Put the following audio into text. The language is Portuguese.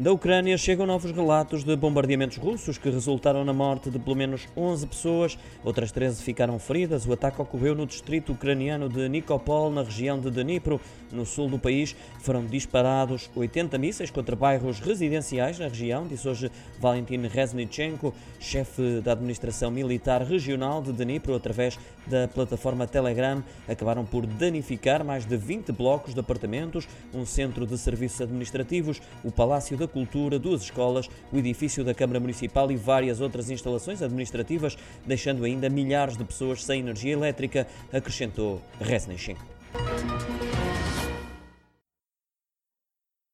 Da Ucrânia chegam novos relatos de bombardeamentos russos que resultaram na morte de pelo menos 11 pessoas, outras 13 ficaram feridas. O ataque ocorreu no distrito ucraniano de Nikopol, na região de Dnipro, no sul do país. Foram disparados 80 mísseis contra bairros residenciais na região, disse hoje Valentin Reznichenko, chefe da administração militar regional de Dnipro, através da plataforma Telegram. Acabaram por danificar mais de 20 blocos de apartamentos, um centro de serviços administrativos, o Palácio da Cultura, duas escolas, o edifício da Câmara Municipal e várias outras instalações administrativas, deixando ainda milhares de pessoas sem energia elétrica, acrescentou Resnichenko.